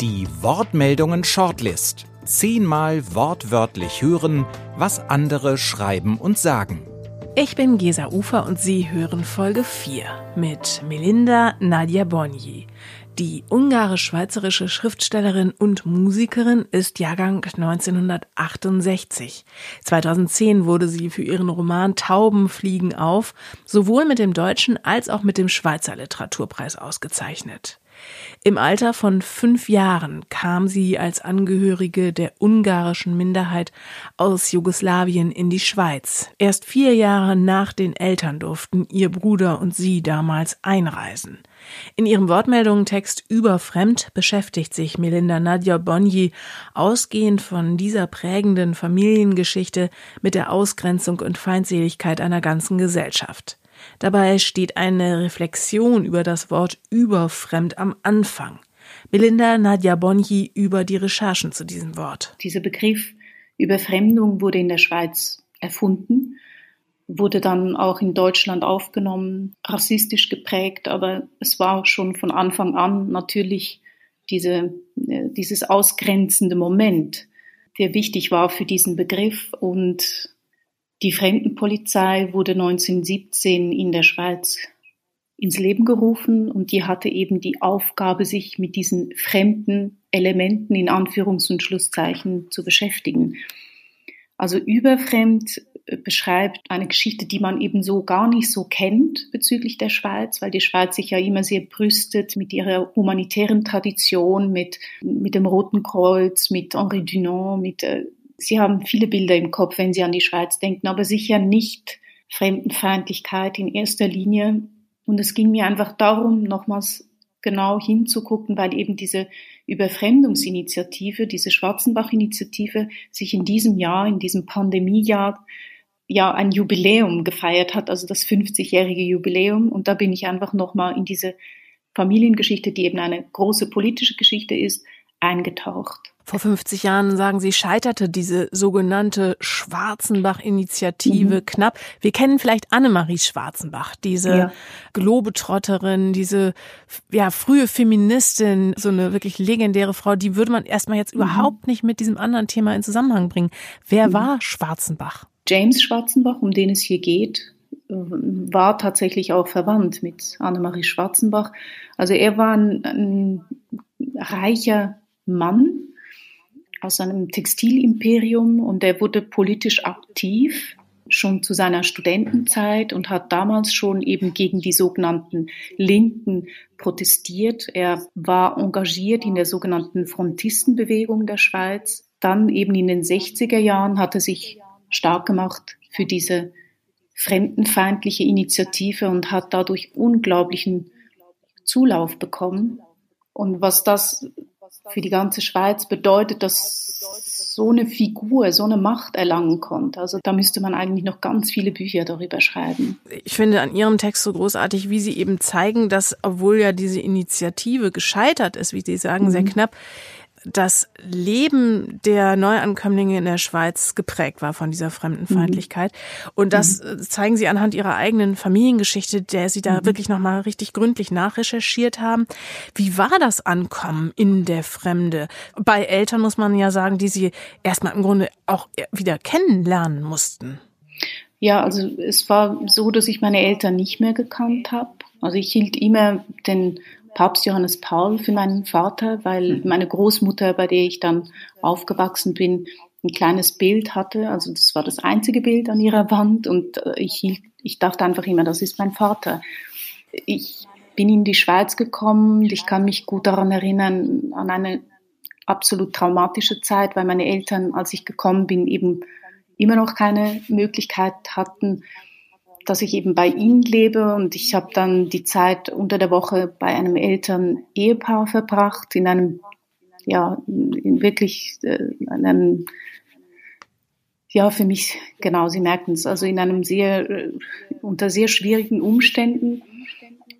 Die Wortmeldungen Shortlist. Zehnmal wortwörtlich hören, was andere schreiben und sagen. Ich bin Gesa Ufer und Sie hören Folge 4 mit Melinda Nadia Bonji. Die ungarisch-schweizerische Schriftstellerin und Musikerin ist Jahrgang 1968. 2010 wurde sie für ihren Roman Tauben fliegen auf sowohl mit dem deutschen als auch mit dem Schweizer Literaturpreis ausgezeichnet. Im Alter von fünf Jahren kam sie als Angehörige der ungarischen Minderheit aus Jugoslawien in die Schweiz. Erst vier Jahre nach den Eltern durften ihr Bruder und sie damals einreisen. In ihrem Wortmeldungentext Überfremd beschäftigt sich Melinda Nadja Bonji ausgehend von dieser prägenden Familiengeschichte mit der Ausgrenzung und Feindseligkeit einer ganzen Gesellschaft. Dabei steht eine Reflexion über das Wort überfremd am Anfang. Belinda Nadja Bonji über die Recherchen zu diesem Wort. Dieser Begriff Überfremdung wurde in der Schweiz erfunden, wurde dann auch in Deutschland aufgenommen, rassistisch geprägt, aber es war schon von Anfang an natürlich diese, äh, dieses ausgrenzende Moment, der wichtig war für diesen Begriff und die Fremdenpolizei wurde 1917 in der Schweiz ins Leben gerufen und die hatte eben die Aufgabe, sich mit diesen fremden Elementen in Anführungs- und Schlusszeichen zu beschäftigen. Also überfremd äh, beschreibt eine Geschichte, die man eben so gar nicht so kennt bezüglich der Schweiz, weil die Schweiz sich ja immer sehr brüstet mit ihrer humanitären Tradition, mit, mit dem Roten Kreuz, mit Henri Dunant, mit äh, Sie haben viele Bilder im Kopf, wenn Sie an die Schweiz denken, aber sicher nicht Fremdenfeindlichkeit in erster Linie. Und es ging mir einfach darum, nochmals genau hinzugucken, weil eben diese Überfremdungsinitiative, diese Schwarzenbach-Initiative sich in diesem Jahr, in diesem Pandemiejahr, ja ein Jubiläum gefeiert hat, also das 50-jährige Jubiläum. Und da bin ich einfach nochmal in diese Familiengeschichte, die eben eine große politische Geschichte ist, eingetaucht. Vor 50 Jahren, sagen Sie, scheiterte diese sogenannte Schwarzenbach-Initiative mhm. knapp. Wir kennen vielleicht Annemarie Schwarzenbach, diese ja. Globetrotterin, diese ja, frühe Feministin, so eine wirklich legendäre Frau, die würde man erstmal jetzt mhm. überhaupt nicht mit diesem anderen Thema in Zusammenhang bringen. Wer mhm. war Schwarzenbach? James Schwarzenbach, um den es hier geht, war tatsächlich auch verwandt mit Annemarie Schwarzenbach. Also er war ein, ein reicher Mann, aus einem Textilimperium und er wurde politisch aktiv schon zu seiner Studentenzeit und hat damals schon eben gegen die sogenannten Linken protestiert. Er war engagiert in der sogenannten Frontistenbewegung der Schweiz. Dann eben in den 60er Jahren hat er sich stark gemacht für diese fremdenfeindliche Initiative und hat dadurch unglaublichen Zulauf bekommen. Und was das für die ganze Schweiz bedeutet, dass so eine Figur so eine Macht erlangen konnte. Also da müsste man eigentlich noch ganz viele Bücher darüber schreiben. Ich finde an Ihrem Text so großartig, wie Sie eben zeigen, dass obwohl ja diese Initiative gescheitert ist, wie Sie sagen, mhm. sehr knapp, das Leben der Neuankömmlinge in der Schweiz geprägt war von dieser Fremdenfeindlichkeit. Mhm. Und das mhm. zeigen sie anhand ihrer eigenen Familiengeschichte, der sie da mhm. wirklich nochmal richtig gründlich nachrecherchiert haben. Wie war das Ankommen in der Fremde? Bei Eltern muss man ja sagen, die sie erstmal im Grunde auch wieder kennenlernen mussten. Ja, also es war so, dass ich meine Eltern nicht mehr gekannt habe. Also ich hielt immer den Papst Johannes Paul für meinen Vater, weil mhm. meine Großmutter, bei der ich dann aufgewachsen bin, ein kleines Bild hatte. Also das war das einzige Bild an ihrer Wand und äh, ich, hielt, ich dachte einfach immer, das ist mein Vater. Ich bin in die Schweiz gekommen. Ich kann mich gut daran erinnern, an eine absolut traumatische Zeit, weil meine Eltern, als ich gekommen bin, eben immer noch keine Möglichkeit hatten, dass ich eben bei ihnen lebe und ich habe dann die Zeit unter der Woche bei einem Eltern-Ehepaar verbracht, in einem, ja, in wirklich äh, einem, ja, für mich, genau, Sie merken es, also in einem sehr, äh, unter sehr schwierigen Umständen.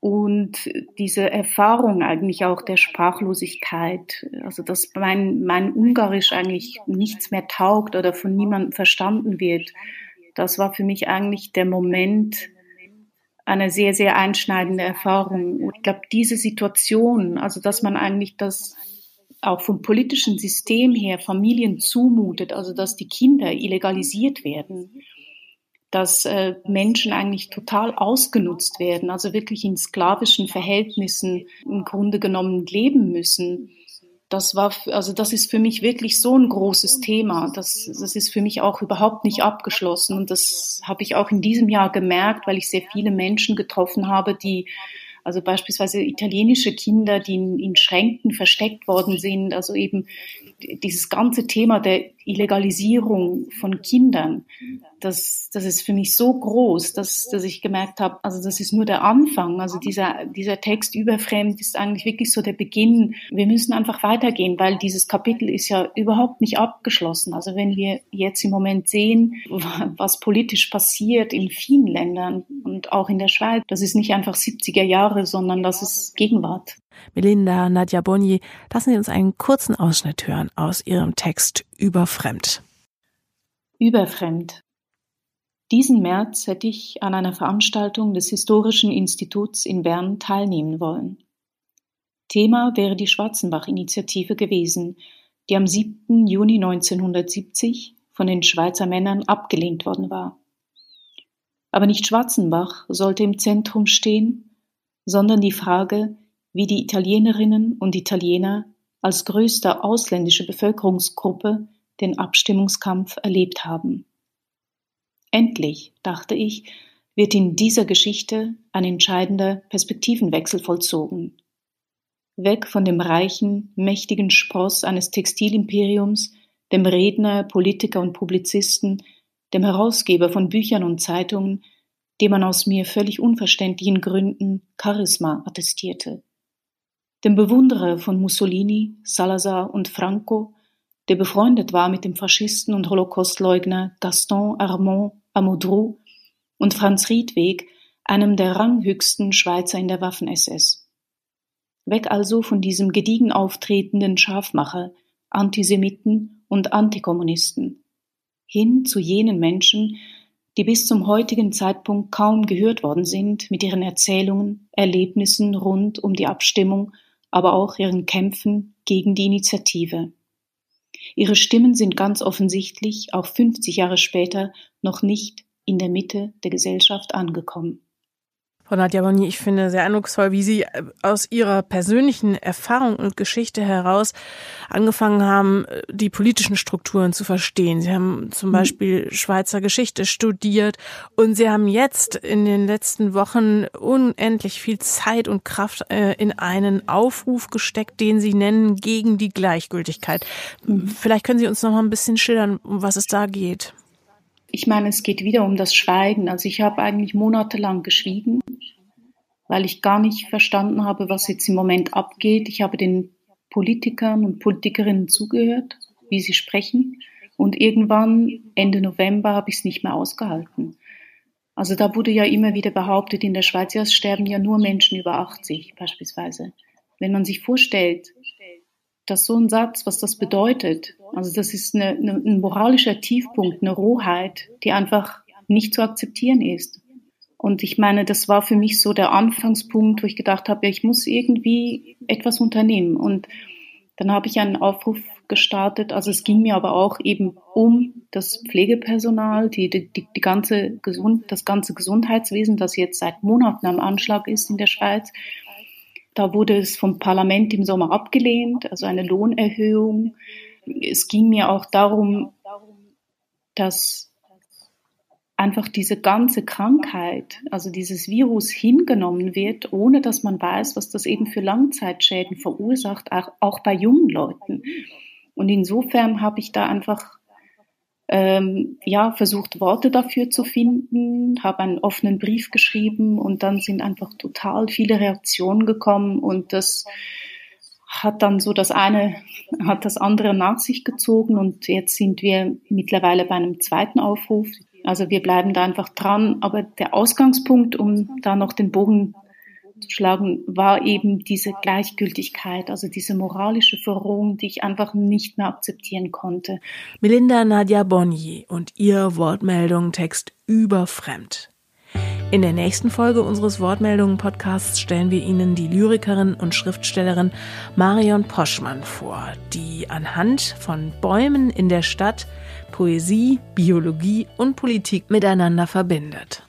Und diese Erfahrung eigentlich auch der Sprachlosigkeit, also dass mein, mein Ungarisch eigentlich nichts mehr taugt oder von niemandem verstanden wird, das war für mich eigentlich der Moment eine sehr, sehr einschneidende Erfahrung. Und ich glaube, diese Situation, also dass man eigentlich das auch vom politischen System her Familien zumutet, also dass die Kinder illegalisiert werden, dass äh, Menschen eigentlich total ausgenutzt werden, also wirklich in sklavischen Verhältnissen im Grunde genommen leben müssen. Das war, also das ist für mich wirklich so ein großes Thema. Das, das ist für mich auch überhaupt nicht abgeschlossen. Und das habe ich auch in diesem Jahr gemerkt, weil ich sehr viele Menschen getroffen habe, die also beispielsweise italienische Kinder, die in, in Schränken versteckt worden sind. Also eben dieses ganze Thema der Illegalisierung von Kindern, das, das ist für mich so groß, dass, dass ich gemerkt habe, also das ist nur der Anfang. Also dieser, dieser Text überfremd ist eigentlich wirklich so der Beginn. Wir müssen einfach weitergehen, weil dieses Kapitel ist ja überhaupt nicht abgeschlossen. Also wenn wir jetzt im Moment sehen, was politisch passiert in vielen Ländern und auch in der Schweiz, das ist nicht einfach 70er Jahre, sondern das ist Gegenwart. Melinda Nadja Bonny, lassen Sie uns einen kurzen Ausschnitt hören aus Ihrem Text Überfremd. Überfremd. Diesen März hätte ich an einer Veranstaltung des Historischen Instituts in Bern teilnehmen wollen. Thema wäre die Schwarzenbach-Initiative gewesen, die am 7. Juni 1970 von den Schweizer Männern abgelehnt worden war. Aber nicht Schwarzenbach sollte im Zentrum stehen, sondern die Frage, wie die Italienerinnen und Italiener als größte ausländische Bevölkerungsgruppe den Abstimmungskampf erlebt haben. Endlich, dachte ich, wird in dieser Geschichte ein entscheidender Perspektivenwechsel vollzogen. Weg von dem reichen, mächtigen Spross eines Textilimperiums, dem Redner, Politiker und Publizisten, dem Herausgeber von Büchern und Zeitungen, dem man aus mir völlig unverständlichen Gründen Charisma attestierte dem Bewunderer von Mussolini, Salazar und Franco, der befreundet war mit dem Faschisten und Holocaustleugner Gaston Armand Amodroux und Franz Riedweg, einem der ranghöchsten Schweizer in der Waffen-SS. Weg also von diesem gediegen auftretenden Scharfmacher, Antisemiten und Antikommunisten, hin zu jenen Menschen, die bis zum heutigen Zeitpunkt kaum gehört worden sind mit ihren Erzählungen, Erlebnissen rund um die Abstimmung aber auch ihren Kämpfen gegen die Initiative. Ihre Stimmen sind ganz offensichtlich auch 50 Jahre später noch nicht in der Mitte der Gesellschaft angekommen. Frau Nadja Boni, ich finde sehr eindrucksvoll, wie Sie äh, aus Ihrer persönlichen Erfahrung und Geschichte heraus angefangen haben, äh, die politischen Strukturen zu verstehen. Sie haben zum mhm. Beispiel Schweizer Geschichte studiert und Sie haben jetzt in den letzten Wochen unendlich viel Zeit und Kraft äh, in einen Aufruf gesteckt, den Sie nennen gegen die Gleichgültigkeit. Mhm. Vielleicht können Sie uns noch mal ein bisschen schildern, um was es da geht. Ich meine, es geht wieder um das Schweigen. Also ich habe eigentlich monatelang geschwiegen, weil ich gar nicht verstanden habe, was jetzt im Moment abgeht. Ich habe den Politikern und Politikerinnen zugehört, wie sie sprechen. Und irgendwann, Ende November, habe ich es nicht mehr ausgehalten. Also da wurde ja immer wieder behauptet, in der Schweiz ja, sterben ja nur Menschen über 80 beispielsweise. Wenn man sich vorstellt, dass so ein Satz, was das bedeutet, also das ist eine, eine, ein moralischer Tiefpunkt, eine Rohheit, die einfach nicht zu akzeptieren ist. Und ich meine, das war für mich so der Anfangspunkt, wo ich gedacht habe, ich muss irgendwie etwas unternehmen. Und dann habe ich einen Aufruf gestartet. Also es ging mir aber auch eben um das Pflegepersonal, die, die, die ganze Gesund, das ganze Gesundheitswesen, das jetzt seit Monaten am Anschlag ist in der Schweiz. Da wurde es vom Parlament im Sommer abgelehnt, also eine Lohnerhöhung. Es ging mir auch darum, dass einfach diese ganze Krankheit, also dieses Virus hingenommen wird, ohne dass man weiß, was das eben für Langzeitschäden verursacht, auch, bei jungen Leuten. Und insofern habe ich da einfach ähm, ja, versucht, Worte dafür zu finden, habe einen offenen Brief geschrieben und dann sind einfach total viele Reaktionen gekommen und das hat dann so das eine, hat das andere nach sich gezogen und jetzt sind wir mittlerweile bei einem zweiten Aufruf. Also wir bleiben da einfach dran, aber der Ausgangspunkt, um da noch den Bogen schlagen, war eben diese Gleichgültigkeit, also diese moralische Verrohung, die ich einfach nicht mehr akzeptieren konnte. Melinda Nadia Bonnier und ihr Wortmeldung Text überfremd. In der nächsten Folge unseres Wortmeldungen-Podcasts stellen wir Ihnen die Lyrikerin und Schriftstellerin Marion Poschmann vor, die anhand von Bäumen in der Stadt Poesie, Biologie und Politik miteinander verbindet.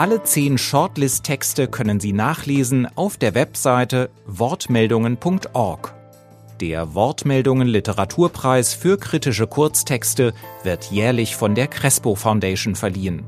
Alle zehn Shortlist-Texte können Sie nachlesen auf der Webseite wortmeldungen.org. Der Wortmeldungen Literaturpreis für kritische Kurztexte wird jährlich von der Crespo Foundation verliehen.